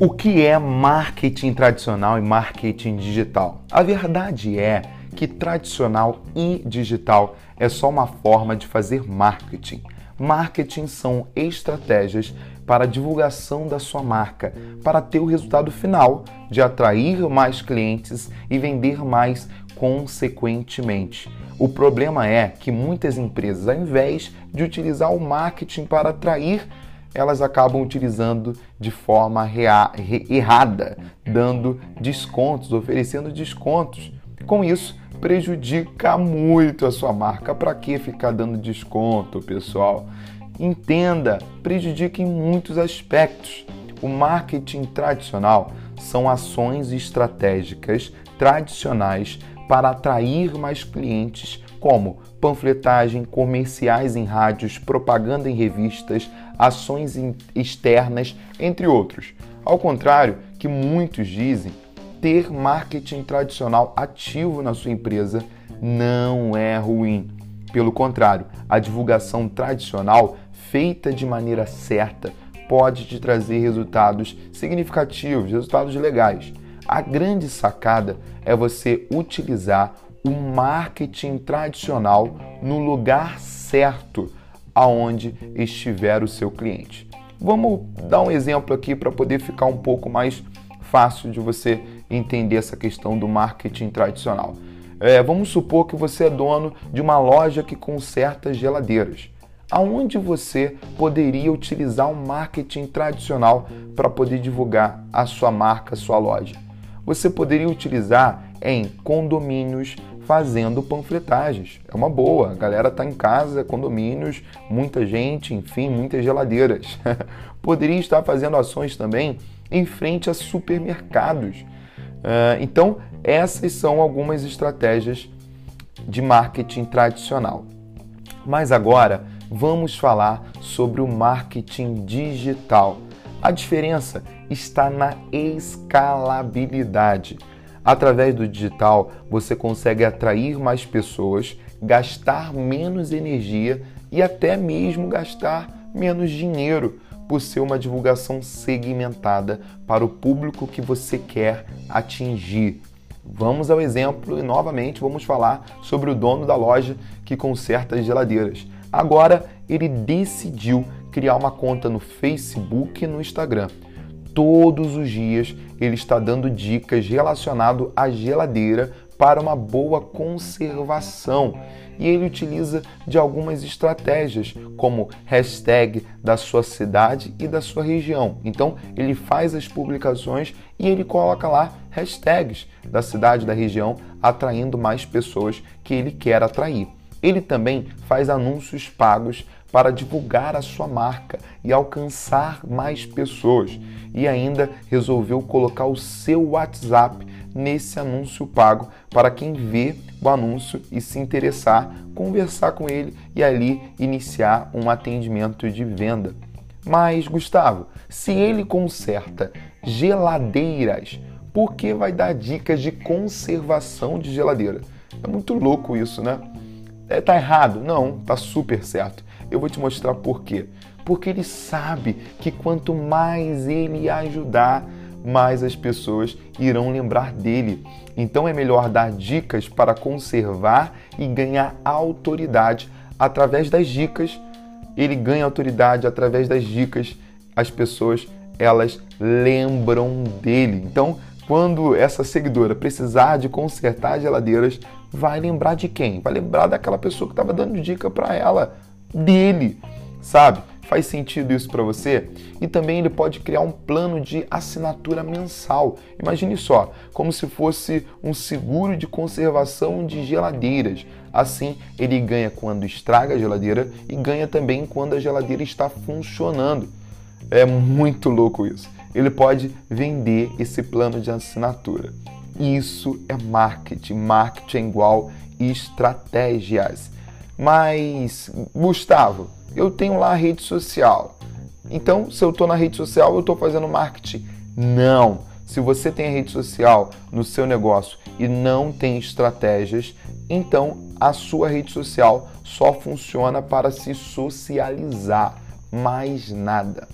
O que é marketing tradicional e marketing digital? A verdade é que tradicional e digital é só uma forma de fazer marketing. Marketing são estratégias para a divulgação da sua marca, para ter o resultado final de atrair mais clientes e vender mais consequentemente. O problema é que muitas empresas, ao invés de utilizar o marketing para atrair, elas acabam utilizando de forma errada, dando descontos, oferecendo descontos. Com isso, prejudica muito a sua marca. Para que ficar dando desconto, pessoal? Entenda, prejudica em muitos aspectos. O marketing tradicional são ações estratégicas tradicionais para atrair mais clientes, como panfletagem, comerciais em rádios, propaganda em revistas, ações externas, entre outros. Ao contrário que muitos dizem, ter marketing tradicional ativo na sua empresa não é ruim. Pelo contrário, a divulgação tradicional, feita de maneira certa, pode te trazer resultados significativos, resultados legais. A grande sacada é você utilizar o marketing tradicional no lugar certo aonde estiver o seu cliente. Vamos dar um exemplo aqui para poder ficar um pouco mais fácil de você entender essa questão do marketing tradicional. É, vamos supor que você é dono de uma loja que conserta geladeiras. Aonde você poderia utilizar o um marketing tradicional para poder divulgar a sua marca, a sua loja? Você poderia utilizar em condomínios fazendo panfletagens. É uma boa. A galera tá em casa, condomínios, muita gente, enfim, muitas geladeiras. poderia estar fazendo ações também em frente a supermercados. Uh, então, essas são algumas estratégias de marketing tradicional. Mas agora vamos falar sobre o marketing digital. A diferença está na escalabilidade. Através do digital, você consegue atrair mais pessoas, gastar menos energia e até mesmo gastar menos dinheiro por ser uma divulgação segmentada para o público que você quer atingir. Vamos ao exemplo e novamente vamos falar sobre o dono da loja que conserta as geladeiras. Agora ele decidiu criar uma conta no Facebook e no Instagram. Todos os dias ele está dando dicas relacionado à geladeira para uma boa conservação e ele utiliza de algumas estratégias, como hashtag da sua cidade e da sua região. Então, ele faz as publicações e ele coloca lá hashtags da cidade, da região, atraindo mais pessoas que ele quer atrair. Ele também faz anúncios pagos para divulgar a sua marca e alcançar mais pessoas. E ainda resolveu colocar o seu WhatsApp nesse anúncio pago para quem vê o anúncio e se interessar, conversar com ele e ali iniciar um atendimento de venda. Mas, Gustavo, se ele conserta geladeiras, por que vai dar dicas de conservação de geladeira? É muito louco isso, né? É, tá errado? Não, tá super certo. Eu vou te mostrar por quê. Porque ele sabe que quanto mais ele ajudar, mais as pessoas irão lembrar dele. Então é melhor dar dicas para conservar e ganhar autoridade através das dicas. Ele ganha autoridade através das dicas. As pessoas elas lembram dele. Então, quando essa seguidora precisar de consertar geladeiras, vai lembrar de quem? Vai lembrar daquela pessoa que estava dando dica para ela, dele, sabe? Faz sentido isso para você? E também ele pode criar um plano de assinatura mensal. Imagine só, como se fosse um seguro de conservação de geladeiras. Assim, ele ganha quando estraga a geladeira e ganha também quando a geladeira está funcionando. É muito louco isso. Ele pode vender esse plano de assinatura. Isso é marketing. Marketing é igual estratégias. Mas, Gustavo, eu tenho lá a rede social. Então, se eu estou na rede social, eu estou fazendo marketing. Não. Se você tem a rede social no seu negócio e não tem estratégias, então a sua rede social só funciona para se socializar, mais nada.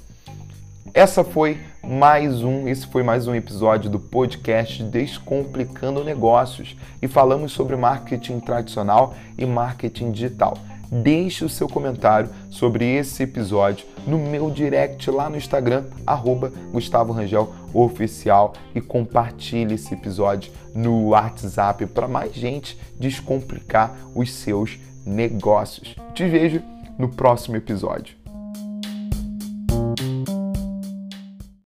Essa foi mais um, esse foi mais um episódio do podcast Descomplicando Negócios e falamos sobre marketing tradicional e marketing digital. Deixe o seu comentário sobre esse episódio no meu direct lá no Instagram, arroba Gustavo Rangel Oficial e compartilhe esse episódio no WhatsApp para mais gente descomplicar os seus negócios. Te vejo no próximo episódio.